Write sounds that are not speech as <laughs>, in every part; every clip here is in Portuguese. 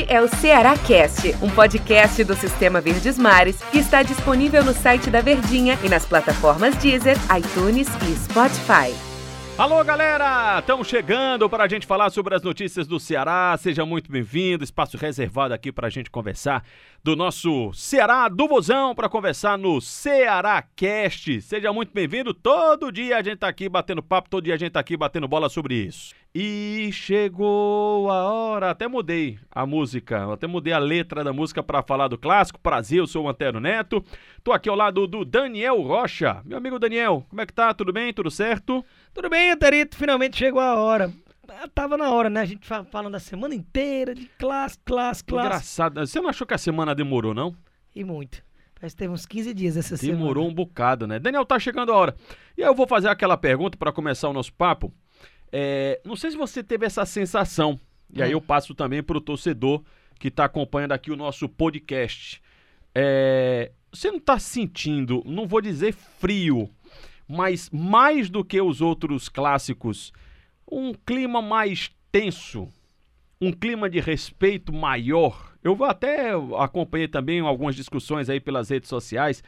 Este é o Ceará Cast, um podcast do Sistema Verdes Mares que está disponível no site da Verdinha e nas plataformas Deezer, iTunes e Spotify. Alô, galera! Estamos chegando para a gente falar sobre as notícias do Ceará. Seja muito bem-vindo. Espaço reservado aqui para a gente conversar do nosso Ceará do Vozão para conversar no Ceará Cast. Seja muito bem-vindo. Todo dia a gente tá aqui batendo papo, todo dia a gente tá aqui batendo bola sobre isso. E chegou a hora, até mudei a música, até mudei a letra da música para falar do clássico. Prazer, eu sou o Antero Neto. Tô aqui ao lado do Daniel Rocha. Meu amigo Daniel, como é que tá? Tudo bem? Tudo certo? Tudo bem, Anterito? Finalmente chegou a hora. Ah, Tava na hora, né? A gente fa- falando a semana inteira de clássico, clássico, clássico. Engraçado. Você não achou que a semana demorou, não? E muito. Parece que teve uns 15 dias essa Demorou semana. um bocado, né? Daniel, tá chegando a hora. E aí eu vou fazer aquela pergunta para começar o nosso papo. É, não sei se você teve essa sensação. E aí eu passo também para o torcedor que está acompanhando aqui o nosso podcast. É, você não está sentindo, não vou dizer frio, mas mais do que os outros clássicos, um clima mais tenso, um clima de respeito maior. Eu vou até acompanhei também algumas discussões aí pelas redes sociais.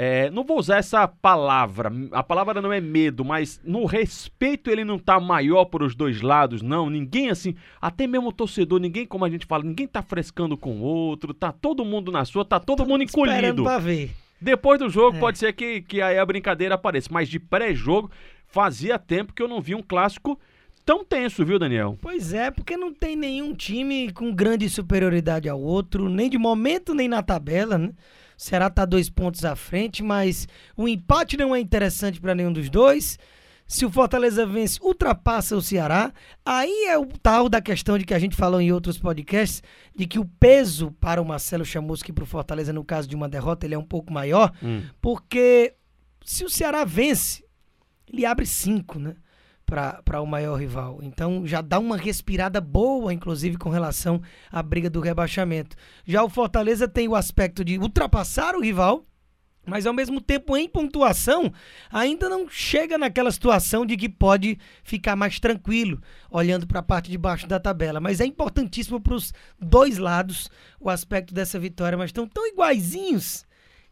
É, não vou usar essa palavra. A palavra não é medo, mas no respeito ele não tá maior para os dois lados, não. Ninguém assim, até mesmo o torcedor, ninguém, como a gente fala, ninguém tá frescando com o outro, tá todo mundo na sua, tá todo mundo Esperando encolhido. pra ver. Depois do jogo, É. pode ser que, que aí a brincadeira apareça, mas de pré-jogo, fazia tempo que eu não vi um clássico tão tenso, viu, Daniel? Pois é, porque não tem nenhum time com grande superioridade ao outro, nem de momento, nem na tabela, né? O Ceará tá dois pontos à frente, mas o empate não é interessante para nenhum dos dois. Se o Fortaleza vence, ultrapassa o Ceará. Aí é o tal da questão de que a gente falou em outros podcasts, de que o peso para o Marcelo Chamusca e para o Fortaleza, no caso de uma derrota, ele é um pouco maior, Hum. porque se o Ceará vence, ele abre cinco, né? Para o maior rival. Então já dá uma respirada boa, inclusive, com relação à briga do rebaixamento. Já o Fortaleza tem o aspecto de ultrapassar o rival, mas ao mesmo tempo, em pontuação, ainda não chega naquela situação de que pode ficar mais tranquilo, olhando para a parte de baixo da tabela. Mas é importantíssimo para os dois lados o aspecto dessa vitória, mas estão tão iguaizinhos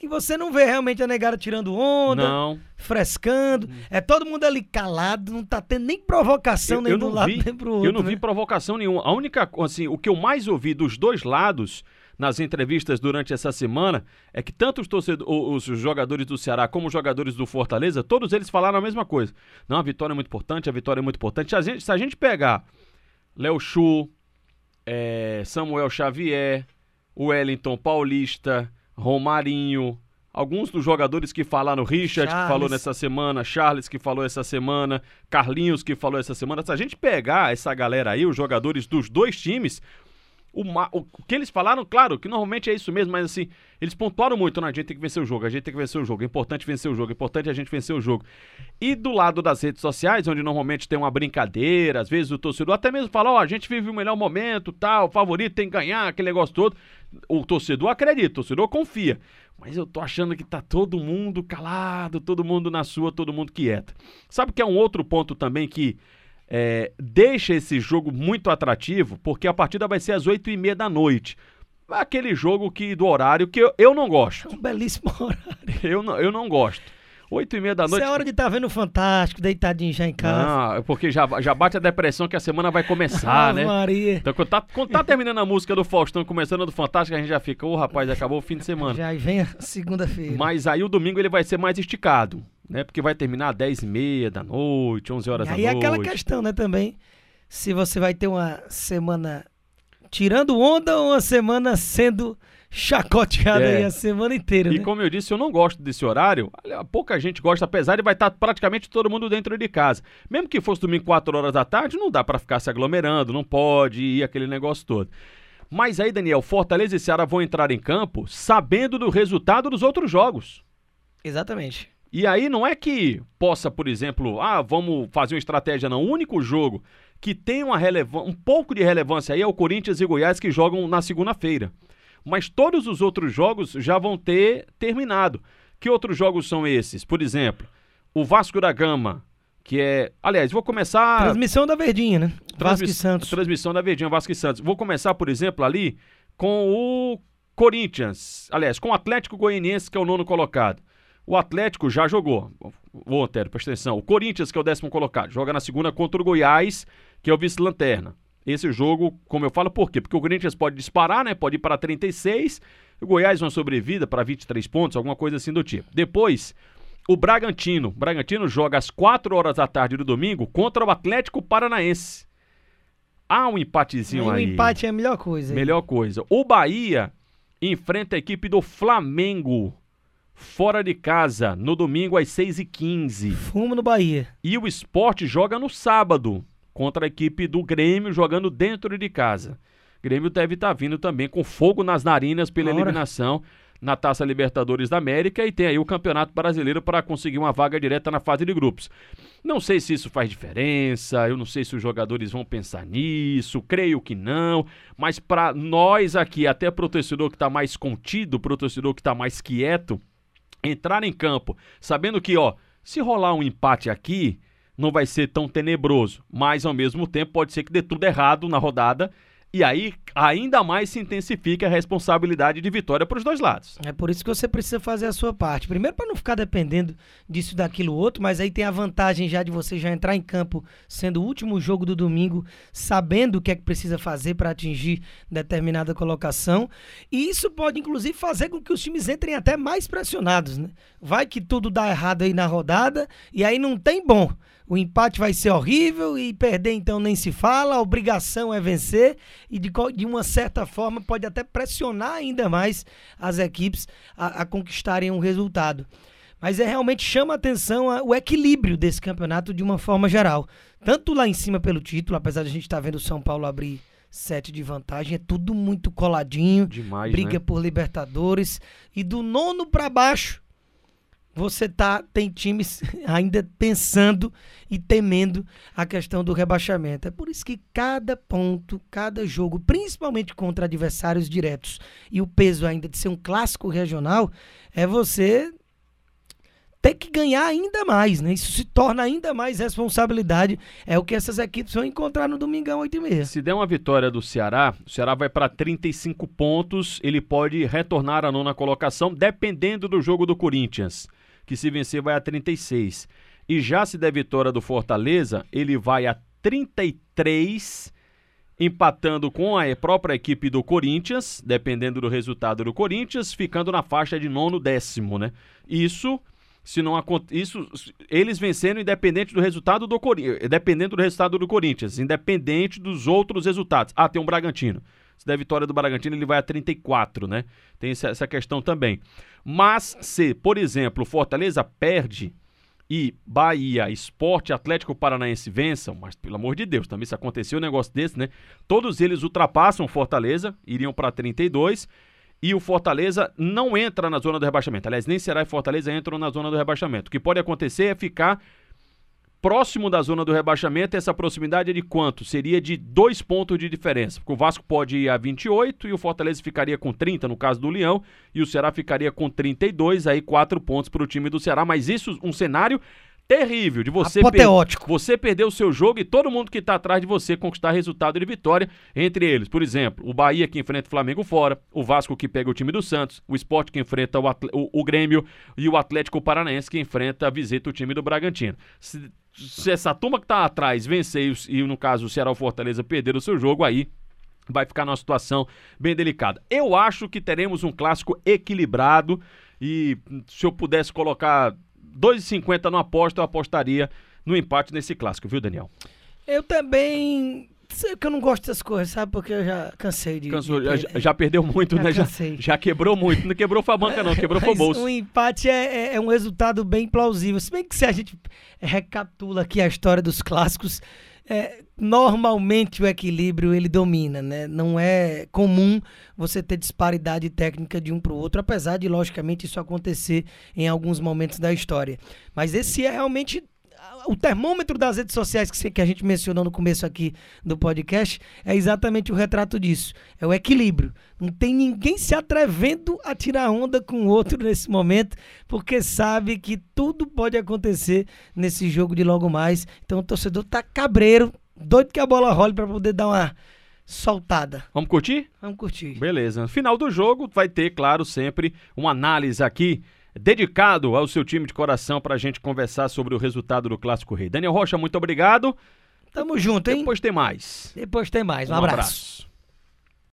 que você não vê realmente a negada tirando onda, Não. frescando. É todo mundo ali calado, não tá tendo nem provocação nem eu do não lado vi, nem pro outro. Eu não vi né? provocação nenhuma. A única, assim, o que eu mais ouvi dos dois lados nas entrevistas durante essa semana é que tanto os, os jogadores do Ceará como os jogadores do Fortaleza, todos eles falaram a mesma coisa. Não, a vitória é muito importante, a vitória é muito importante. Se a gente, se a gente pegar Léo Chu, eh, Samuel Xavier, Wellington Paulista, Romarinho, alguns dos jogadores que falaram, Richard que falou Charles. nessa semana, Charles que falou essa semana, Carlinhos que falou essa semana. Se a gente pegar essa galera aí, os jogadores dos dois times, o, o que eles falaram, claro, que normalmente é isso mesmo, mas assim, eles pontuaram muito, né? A gente tem que vencer o jogo, a gente tem que vencer o jogo, é importante vencer o jogo, é importante a gente vencer o jogo. E do lado das redes sociais, onde normalmente tem uma brincadeira, às vezes o torcedor até mesmo fala, ó, a gente vive o melhor momento, tal, o favorito tem que ganhar, aquele negócio todo. O torcedor acredita, o torcedor confia. Mas eu tô achando que tá todo mundo calado, todo mundo na sua, todo mundo quieto. Sabe que é um outro ponto também que é, deixa esse jogo muito atrativo, porque a partida vai ser às oito e meia da noite. Aquele jogo que do horário que eu, eu não gosto. É um belíssimo <laughs> horário. Eu não, eu não gosto. Oito e meia da Isso noite. é hora de estar vendo o Fantástico, deitadinho já em casa. Não, é porque já, já bate a depressão que a semana vai começar, Ave <laughs> né? Maria. Então, quando tá, quando tá terminando a música do Faustão, começando a do Fantástico, a gente já fica, ô rapaz, acabou o fim de semana. Já vem a segunda-feira. Mas aí o domingo ele vai ser mais esticado, né? Porque vai terminar às 10 e meia da noite, 11 horas E da aí é noite. aquela questão, né, também. Se você vai ter uma semana tirando onda ou uma semana sendo chacoteada É. aí a semana inteira, E né? como eu disse, eu não gosto desse horário. Pouca gente gosta, apesar de vai estar praticamente todo mundo dentro de casa. Mesmo que fosse domingo 4 horas da tarde, não dá pra ficar se aglomerando, não pode ir aquele negócio todo. Mas aí, Daniel, Fortaleza e Ceará vão entrar em campo sabendo do resultado dos outros jogos. Exatamente. E aí não é que possa, por exemplo, ah, vamos fazer uma estratégia, não. O único jogo que tem uma relevan um pouco de relevância aí é o Corinthians e Goiás que jogam na segunda-feira. Mas todos os outros jogos já vão ter terminado. Que outros jogos são esses? Por exemplo, o Vasco da Gama, que é. Aliás, vou começar. Transmissão da Verdinha, né? Vasco e Santos. Transmissão da Verdinha, Vasco e Santos. Vou começar, por exemplo, ali com o Corinthians. Aliás, com o Atlético Goianiense, que é o nono colocado. O Atlético já jogou. Ô, Antero, presta atenção. O Corinthians, que é o décimo colocado, joga na segunda contra o Goiás, que é o vice-lanterna. Esse jogo, como eu falo, por quê? Porque o Corinthians pode disparar, né? Pode ir para 36. O Goiás uma sobrevida para 23 pontos, alguma coisa assim do tipo. Depois, o Bragantino. O Bragantino joga às 4 horas da tarde do domingo contra o Atlético Paranaense. Há um empatezinho o aí. empate é a melhor coisa. aí. Melhor coisa. O Bahia enfrenta a equipe do Flamengo fora de casa no domingo às 6h15. Fumo no Bahia. E o esporte joga no sábado contra a equipe do Grêmio jogando dentro de casa. O Grêmio deve estar vindo também com fogo nas narinas pela Ora. eliminação na Taça Libertadores da América e tem aí o Campeonato Brasileiro para conseguir uma vaga direta na fase de grupos. Não sei se isso faz diferença, eu não sei se os jogadores vão pensar nisso, creio que não, mas para nós aqui, até pro torcedor que está mais contido, pro torcedor que está mais quieto, entrar em campo sabendo que, ó, se rolar um empate aqui, não vai ser tão tenebroso, mas ao mesmo tempo pode ser que dê tudo errado na rodada e aí ainda mais se intensifica a responsabilidade de vitória para os dois lados. É por isso que você precisa fazer a sua parte. Primeiro, para não ficar dependendo disso, daquilo, outro, mas aí tem a vantagem já de você já entrar em campo, sendo o último jogo do domingo, sabendo o que é que precisa fazer para atingir determinada colocação. E isso pode, inclusive, fazer com que os times entrem até mais pressionados, né? Vai que tudo dá errado aí na rodada e aí não tem bom. O empate vai ser horrível e perder então nem se fala, a obrigação é vencer e de, de uma certa forma pode até pressionar ainda mais as equipes a, a conquistarem um resultado. Mas é realmente chama atenção a- o equilíbrio desse campeonato de uma forma geral. Tanto lá em cima pelo título, apesar de a gente estar vendo o São Paulo abrir sete de vantagem, é tudo muito coladinho, Demais, briga né? por Libertadores e do nono para baixo você tá tem times ainda pensando e temendo a questão do rebaixamento. É por isso que cada ponto, cada jogo, principalmente contra adversários diretos, e o peso ainda de ser um clássico regional, é você ter que ganhar ainda mais, né? Isso se torna ainda mais responsabilidade. É o que essas equipes vão encontrar no Domingão 8 e meia. Se der uma vitória do Ceará, o Ceará vai para 35 pontos, ele pode retornar à nona colocação, dependendo do jogo do Corinthians, que se vencer vai a 36. E já se der vitória do Fortaleza, ele vai a 33, empatando com a própria equipe do Corinthians, dependendo do resultado do Corinthians, ficando na faixa de nono décimo, né? Isso se não isso eles vencendo independente do resultado do Corinthians, dependendo do resultado do Corinthians, independente dos outros resultados. Ah, tem um Bragantino. Se der vitória do Bragantino, ele vai a 34, né? Tem essa, questão também. Mas se, por exemplo, Fortaleza perde e Bahia, Esporte, Atlético Paranaense vençam, mas pelo amor de Deus, também se acontecer um negócio desse, né? Todos eles ultrapassam Fortaleza, iriam para 32 e o Fortaleza não entra na zona do rebaixamento. Aliás, nem Ceará e Fortaleza entram na zona do rebaixamento. O que pode acontecer é ficar próximo da zona do rebaixamento. Essa proximidade é de quanto? Seria de dois pontos de diferença. Porque o Vasco pode ir a 28 e o Fortaleza ficaria com 30, no caso do Leão, e o Ceará ficaria com 32, aí quatro pontos para o time do Ceará. Mas isso, um cenário terrível de você per- você perder o seu jogo e todo mundo que está atrás de você conquistar resultado de vitória. Entre eles, por exemplo, o Bahia que enfrenta o Flamengo fora, o Vasco que pega o time do Santos, o Sport que enfrenta o, o- o Grêmio e o Atlético Paranaense que enfrenta, visita o time do Bragantino. Se, se essa turma que está atrás vencer e, e, no caso, o Ceará ou Fortaleza perder o seu jogo, aí vai ficar numa situação bem delicada. Eu acho que teremos um clássico equilibrado e se eu pudesse colocar 2,50 no aposta, eu apostaria no empate nesse clássico, viu, Daniel? Eu também. Sei que eu não gosto dessas coisas, sabe? Porque eu já cansei de. Cansou, de já, já perdeu muito, Já né? Já, cansei. já quebrou muito. Não quebrou foi a banca, não, quebrou foi o <laughs> bolso. Um empate é, é- é um resultado bem plausível. Se bem que se a gente recapitula aqui a história dos clássicos, é, normalmente o equilíbrio ele domina, né? Não é comum você ter disparidade técnica de um para o outro, apesar de, logicamente, isso acontecer em alguns momentos da história. Mas esse é realmente o termômetro das redes sociais que, que a gente mencionou no começo aqui do podcast é exatamente o retrato disso. É o equilíbrio. Não tem ninguém se atrevendo a tirar onda com o outro <laughs> nesse momento, porque sabe que tudo pode acontecer nesse jogo de logo mais. Então o torcedor tá cabreiro, doido que a bola role para poder dar uma soltada. Vamos curtir? Vamos curtir. Beleza. Final do jogo vai ter, claro, sempre uma análise aqui dedicado ao seu time de coração para a gente conversar sobre o resultado do Clássico Rei. Daniel Rocha, muito obrigado. Tamo junto, hein? Depois tem mais. Depois tem mais. Um, um abraço. abraço.